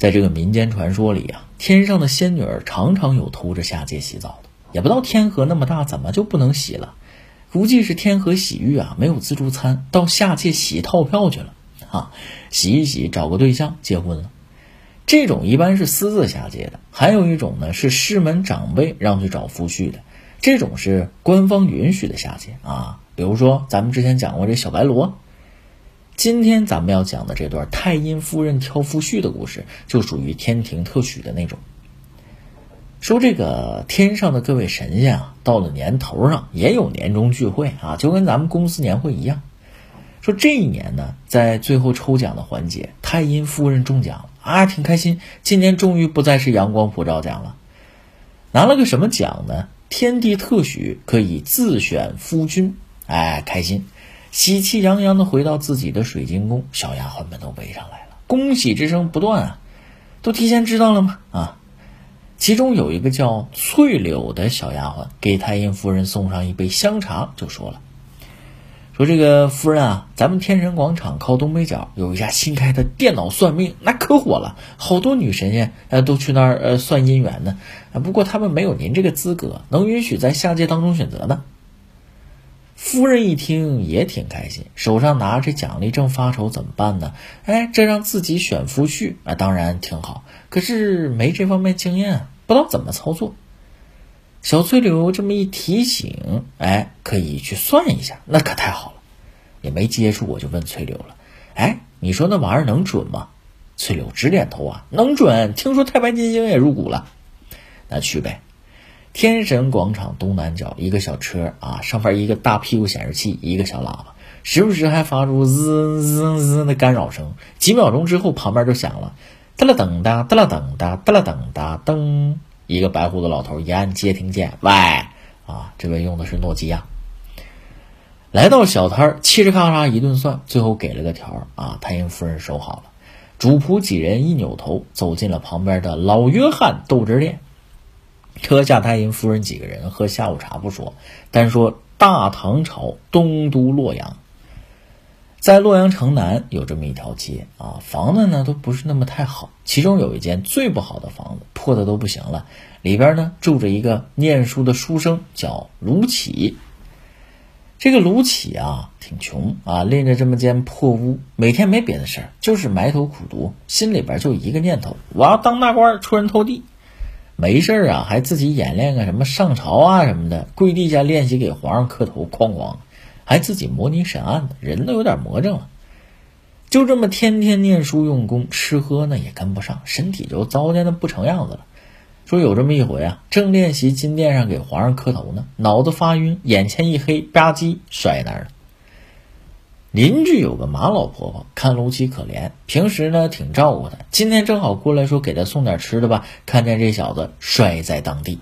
在这个民间传说里啊，天上的仙女儿常常有偷着下界洗澡的，也不知道天河那么大，怎么就不能洗了？估计是天河洗浴啊没有自助餐，到下界洗套票去了啊，洗一洗找个对象结婚了。这种一般是私自下界的，还有一种呢是师门长辈让去找夫婿的，这种是官方允许的下界啊。比如说咱们之前讲过这小白罗。今天咱们要讲的这段太阴夫人挑夫婿的故事，就属于天庭特许的那种。说这个天上的各位神仙啊，到了年头上也有年终聚会啊，就跟咱们公司年会一样。说这一年呢，在最后抽奖的环节，太阴夫人中奖了啊，挺开心。今年终于不再是阳光普照奖了，拿了个什么奖呢？天地特许可以自选夫君，哎，开心。喜气洋洋的回到自己的水晶宫，小丫鬟们都围上来了，恭喜之声不断啊！都提前知道了吗？啊！其中有一个叫翠柳的小丫鬟，给太阴夫人送上一杯香茶，就说了：“说这个夫人啊，咱们天神广场靠东北角有一家新开的电脑算命，那可火了，好多女神仙呃都去那儿呃算姻缘呢。不过他们没有您这个资格，能允许在下界当中选择的。”夫人一听也挺开心，手上拿着奖励正发愁怎么办呢？哎，这让自己选夫婿啊，当然挺好。可是没这方面经验，不知道怎么操作。小翠柳这么一提醒，哎，可以去算一下，那可太好了。也没接触，我就问翠柳了：“哎，你说那玩意儿能准吗？”翠柳直点头啊，能准。听说太白金星也入股了，那去呗。天神广场东南角一个小车啊，上边一个大屁股显示器，一个小喇叭，时不时还发出滋滋滋的干扰声。几秒钟之后，旁边就响了，哒啦噔哒，哒啦噔哒，哒啦噔哒噔。一个白胡子老头一按接听键，喂，啊，这位用的是诺基亚。来到小摊儿，嘁哩咔嚓一顿算，最后给了个条儿啊，太阴夫人收好了。主仆几人一扭头，走进了旁边的老约翰豆汁店。车下太阴夫人几个人喝下午茶不说，单说大唐朝东都洛阳，在洛阳城南有这么一条街啊，房子呢都不是那么太好，其中有一间最不好的房子，破的都不行了，里边呢住着一个念书的书生，叫卢杞。这个卢杞啊挺穷啊，拎着这么间破屋，每天没别的事儿，就是埋头苦读，心里边就一个念头：我要当大官，出人头地。没事啊，还自己演练个什么上朝啊什么的，跪地下练习给皇上磕头，哐哐，还自己模拟审案的，人都有点魔怔了。就这么天天念书用功，吃喝呢也跟不上，身体就糟践的不成样子了。说有这么一回啊，正练习金殿上给皇上磕头呢，脑子发晕，眼前一黑，吧唧摔那儿了。邻居有个马老婆婆，看卢奇可怜，平时呢挺照顾他。今天正好过来说给他送点吃的吧，看见这小子摔在当地。